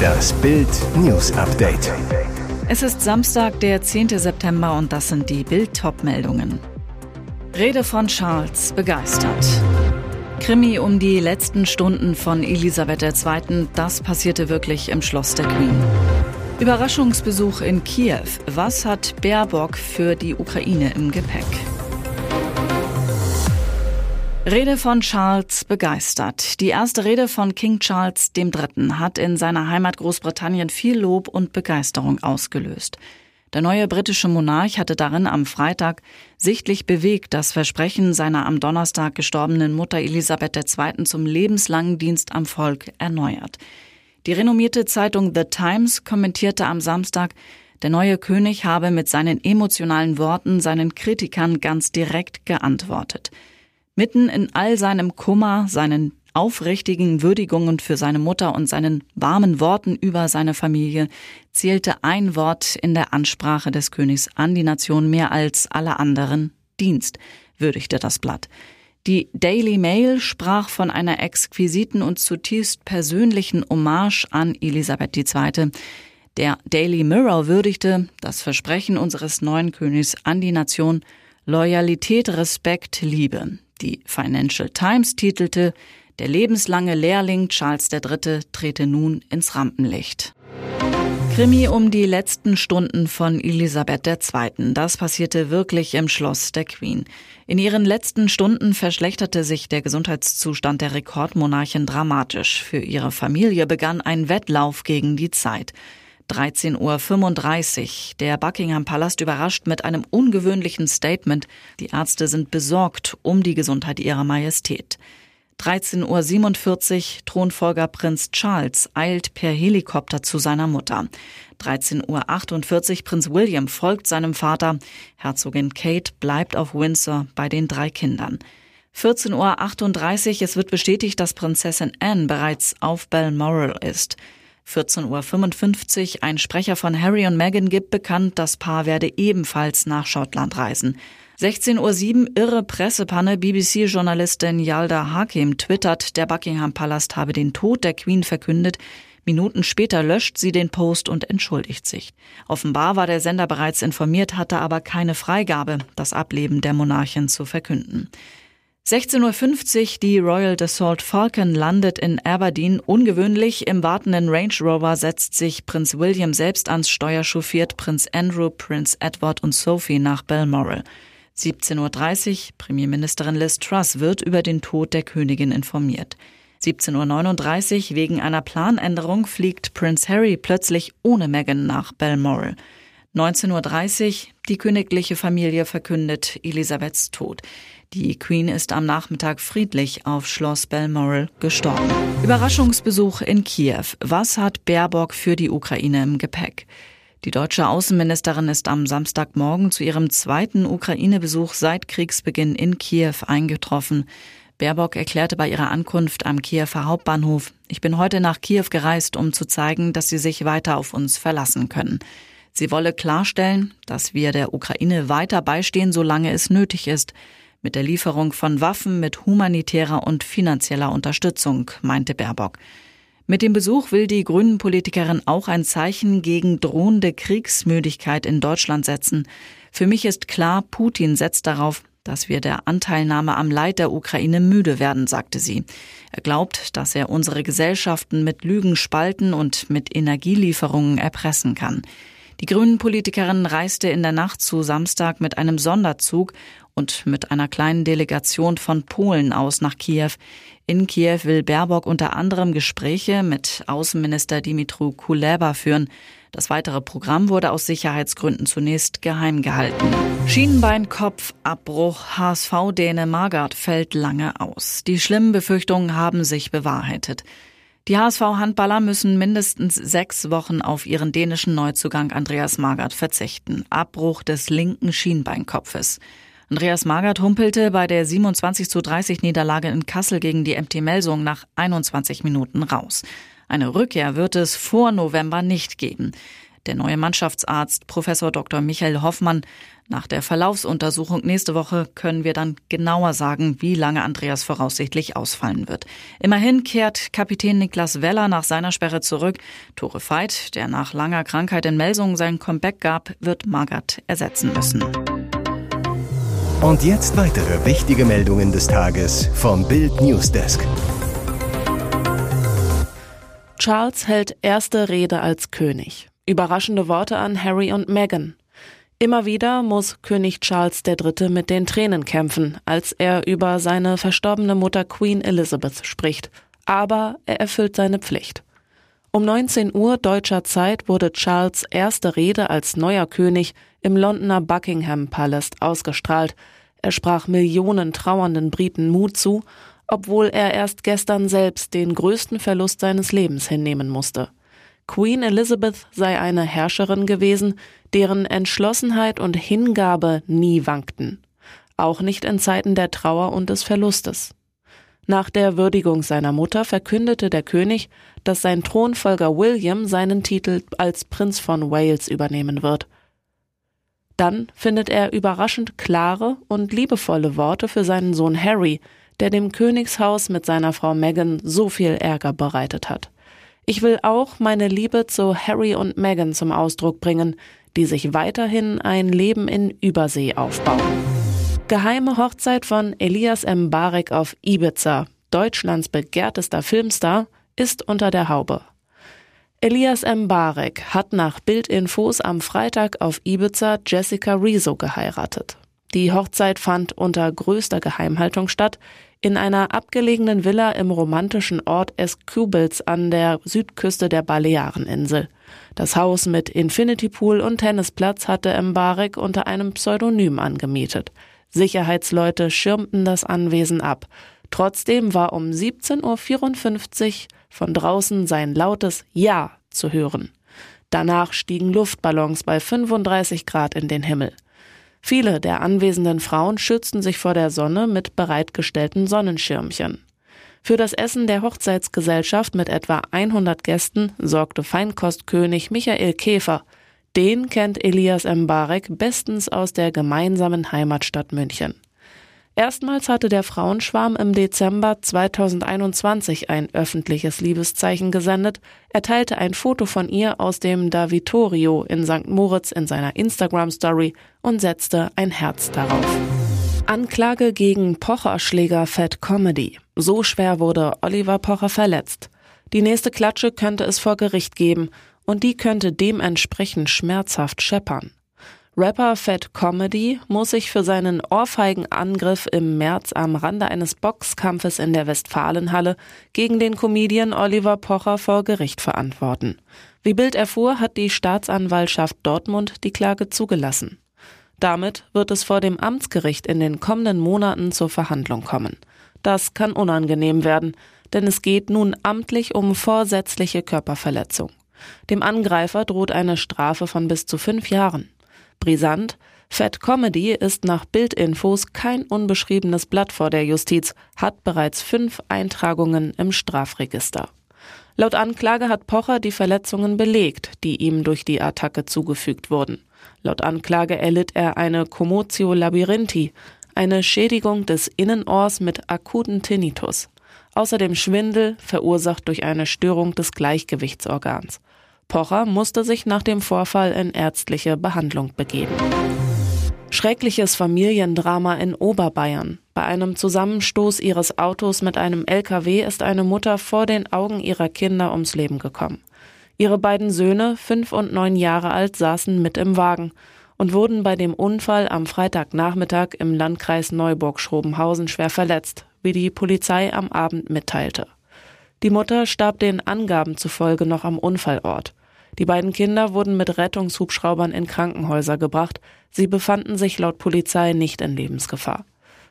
Das Bild News Update. Es ist Samstag, der 10. September und das sind die Bild meldungen Rede von Charles begeistert. Krimi um die letzten Stunden von Elisabeth II. Das passierte wirklich im Schloss der Queen. Überraschungsbesuch in Kiew. Was hat Baerbock für die Ukraine im Gepäck? Rede von Charles begeistert. Die erste Rede von King Charles III. hat in seiner Heimat Großbritannien viel Lob und Begeisterung ausgelöst. Der neue britische Monarch hatte darin am Freitag sichtlich bewegt das Versprechen seiner am Donnerstag gestorbenen Mutter Elisabeth II. zum lebenslangen Dienst am Volk erneuert. Die renommierte Zeitung The Times kommentierte am Samstag, der neue König habe mit seinen emotionalen Worten seinen Kritikern ganz direkt geantwortet. Mitten in all seinem Kummer, seinen aufrichtigen Würdigungen für seine Mutter und seinen warmen Worten über seine Familie zählte ein Wort in der Ansprache des Königs an die Nation mehr als alle anderen Dienst, würdigte das Blatt. Die Daily Mail sprach von einer exquisiten und zutiefst persönlichen Hommage an Elisabeth II. Der Daily Mirror würdigte das Versprechen unseres neuen Königs an die Nation Loyalität, Respekt, Liebe. Die Financial Times titelte Der lebenslange Lehrling Charles III. trete nun ins Rampenlicht. Krimi um die letzten Stunden von Elisabeth II. Das passierte wirklich im Schloss der Queen. In ihren letzten Stunden verschlechterte sich der Gesundheitszustand der Rekordmonarchin dramatisch. Für ihre Familie begann ein Wettlauf gegen die Zeit. 13.35 Uhr. Der Buckingham Palast überrascht mit einem ungewöhnlichen Statement. Die Ärzte sind besorgt um die Gesundheit ihrer Majestät. 13.47 Uhr Thronfolger Prinz Charles eilt per Helikopter zu seiner Mutter. 13.48 Uhr Prinz William folgt seinem Vater. Herzogin Kate bleibt auf Windsor bei den drei Kindern. 14.38 Uhr es wird bestätigt, dass Prinzessin Anne bereits auf Balmoral ist. 14.55 Uhr ein Sprecher von Harry und Meghan gibt bekannt, das Paar werde ebenfalls nach Schottland reisen. 16.07 Uhr irre Pressepanne. BBC-Journalistin Yalda Hakim twittert, der Buckingham Palast habe den Tod der Queen verkündet. Minuten später löscht sie den Post und entschuldigt sich. Offenbar war der Sender bereits informiert, hatte aber keine Freigabe, das Ableben der Monarchin zu verkünden. 16.50 Uhr die Royal Dassault Falcon landet in Aberdeen. Ungewöhnlich im wartenden Range Rover setzt sich Prinz William selbst ans Steuer, chauffiert Prinz Andrew, Prinz Edward und Sophie nach Balmoral. 17.30 Uhr, Premierministerin Liz Truss wird über den Tod der Königin informiert. 17.39 Uhr, wegen einer Planänderung fliegt Prince Harry plötzlich ohne Meghan nach Balmoral. 19.30 Uhr, die königliche Familie verkündet Elisabeths Tod. Die Queen ist am Nachmittag friedlich auf Schloss Balmoral gestorben. Überraschungsbesuch in Kiew. Was hat Baerbock für die Ukraine im Gepäck? Die deutsche Außenministerin ist am Samstagmorgen zu ihrem zweiten Ukraine-Besuch seit Kriegsbeginn in Kiew eingetroffen. Baerbock erklärte bei ihrer Ankunft am Kiewer Hauptbahnhof, ich bin heute nach Kiew gereist, um zu zeigen, dass sie sich weiter auf uns verlassen können. Sie wolle klarstellen, dass wir der Ukraine weiter beistehen, solange es nötig ist, mit der Lieferung von Waffen, mit humanitärer und finanzieller Unterstützung, meinte Baerbock. Mit dem Besuch will die Grünen-Politikerin auch ein Zeichen gegen drohende Kriegsmüdigkeit in Deutschland setzen. Für mich ist klar, Putin setzt darauf, dass wir der Anteilnahme am Leid der Ukraine müde werden, sagte sie. Er glaubt, dass er unsere Gesellschaften mit Lügen spalten und mit Energielieferungen erpressen kann. Die Grünen-Politikerin reiste in der Nacht zu Samstag mit einem Sonderzug und mit einer kleinen Delegation von Polen aus nach Kiew. In Kiew will Baerbock unter anderem Gespräche mit Außenminister Dimitru Kuleba führen. Das weitere Programm wurde aus Sicherheitsgründen zunächst geheim gehalten. Schienbeinkopfabbruch HSV-Däne Margard fällt lange aus. Die schlimmen Befürchtungen haben sich bewahrheitet. Die HSV-Handballer müssen mindestens sechs Wochen auf ihren dänischen Neuzugang Andreas Margard verzichten. Abbruch des linken Schienbeinkopfes. Andreas Magert humpelte bei der 27 zu 30 Niederlage in Kassel gegen die MT Melsung nach 21 Minuten raus. Eine Rückkehr wird es vor November nicht geben. Der neue Mannschaftsarzt Professor Dr. Michael Hoffmann. Nach der Verlaufsuntersuchung nächste Woche können wir dann genauer sagen, wie lange Andreas voraussichtlich ausfallen wird. Immerhin kehrt Kapitän Niklas Weller nach seiner Sperre zurück. Tore Veit, der nach langer Krankheit in Melsungen sein Comeback gab, wird Magath ersetzen müssen. Und jetzt weitere wichtige Meldungen des Tages vom Bild Newsdesk. Charles hält erste Rede als König. Überraschende Worte an Harry und Meghan. Immer wieder muss König Charles III. mit den Tränen kämpfen, als er über seine verstorbene Mutter Queen Elizabeth spricht. Aber er erfüllt seine Pflicht. Um 19 Uhr deutscher Zeit wurde Charles erste Rede als neuer König im Londoner Buckingham Palace ausgestrahlt. Er sprach Millionen trauernden Briten Mut zu, obwohl er erst gestern selbst den größten Verlust seines Lebens hinnehmen musste. Queen Elizabeth sei eine Herrscherin gewesen, deren Entschlossenheit und Hingabe nie wankten, auch nicht in Zeiten der Trauer und des Verlustes. Nach der Würdigung seiner Mutter verkündete der König, dass sein Thronfolger William seinen Titel als Prinz von Wales übernehmen wird. Dann findet er überraschend klare und liebevolle Worte für seinen Sohn Harry, der dem Königshaus mit seiner Frau Meghan so viel Ärger bereitet hat. Ich will auch meine Liebe zu Harry und Meghan zum Ausdruck bringen, die sich weiterhin ein Leben in Übersee aufbauen. Geheime Hochzeit von Elias M. Barek auf Ibiza, Deutschlands begehrtester Filmstar, ist unter der Haube. Elias Mbarek hat nach Bildinfos am Freitag auf Ibiza Jessica Rizzo geheiratet. Die Hochzeit fand unter größter Geheimhaltung statt, in einer abgelegenen Villa im romantischen Ort Escubels an der Südküste der Baleareninsel. Das Haus mit Infinity Pool und Tennisplatz hatte Mbarek unter einem Pseudonym angemietet. Sicherheitsleute schirmten das Anwesen ab. Trotzdem war um 17.54 Uhr von draußen sein lautes Ja zu hören. Danach stiegen Luftballons bei 35 Grad in den Himmel. Viele der anwesenden Frauen schützten sich vor der Sonne mit bereitgestellten Sonnenschirmchen. Für das Essen der Hochzeitsgesellschaft mit etwa 100 Gästen sorgte Feinkostkönig Michael Käfer. Den kennt Elias Mbarek bestens aus der gemeinsamen Heimatstadt München. Erstmals hatte der Frauenschwarm im Dezember 2021 ein öffentliches Liebeszeichen gesendet. Er teilte ein Foto von ihr aus dem Davitorio in St. Moritz in seiner Instagram-Story und setzte ein Herz darauf. Anklage gegen Pocher-Schläger Fat Comedy. So schwer wurde Oliver Pocher verletzt. Die nächste Klatsche könnte es vor Gericht geben und die könnte dementsprechend schmerzhaft scheppern. Rapper Fat Comedy muss sich für seinen Ohrfeigenangriff im März am Rande eines Boxkampfes in der Westfalenhalle gegen den Comedian Oliver Pocher vor Gericht verantworten. Wie Bild erfuhr, hat die Staatsanwaltschaft Dortmund die Klage zugelassen. Damit wird es vor dem Amtsgericht in den kommenden Monaten zur Verhandlung kommen. Das kann unangenehm werden, denn es geht nun amtlich um vorsätzliche Körperverletzung. Dem Angreifer droht eine Strafe von bis zu fünf Jahren. Brisant, Fat Comedy ist nach Bildinfos kein unbeschriebenes Blatt vor der Justiz, hat bereits fünf Eintragungen im Strafregister. Laut Anklage hat Pocher die Verletzungen belegt, die ihm durch die Attacke zugefügt wurden. Laut Anklage erlitt er eine Commotio labyrinthi, eine Schädigung des Innenohrs mit akuten Tinnitus. Außerdem Schwindel, verursacht durch eine Störung des Gleichgewichtsorgans. Pocher musste sich nach dem Vorfall in ärztliche Behandlung begeben. Schreckliches Familiendrama in Oberbayern. Bei einem Zusammenstoß ihres Autos mit einem LKW ist eine Mutter vor den Augen ihrer Kinder ums Leben gekommen. Ihre beiden Söhne, fünf und neun Jahre alt, saßen mit im Wagen und wurden bei dem Unfall am Freitagnachmittag im Landkreis Neuburg-Schrobenhausen schwer verletzt, wie die Polizei am Abend mitteilte. Die Mutter starb den Angaben zufolge noch am Unfallort. Die beiden Kinder wurden mit Rettungshubschraubern in Krankenhäuser gebracht. Sie befanden sich laut Polizei nicht in Lebensgefahr.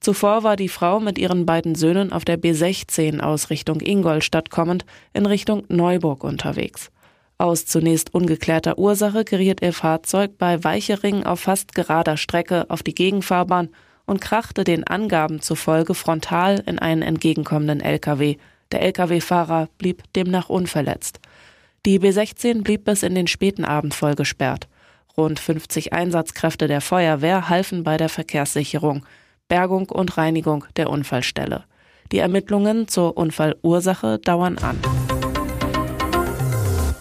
Zuvor war die Frau mit ihren beiden Söhnen auf der B16 aus Richtung Ingolstadt kommend in Richtung Neuburg unterwegs. Aus zunächst ungeklärter Ursache geriet ihr Fahrzeug bei Weichering auf fast gerader Strecke auf die Gegenfahrbahn und krachte den Angaben zufolge frontal in einen entgegenkommenden LKW. Der LKW-Fahrer blieb demnach unverletzt. Die B16 blieb bis in den späten Abend voll gesperrt. Rund 50 Einsatzkräfte der Feuerwehr halfen bei der Verkehrssicherung, Bergung und Reinigung der Unfallstelle. Die Ermittlungen zur Unfallursache dauern an.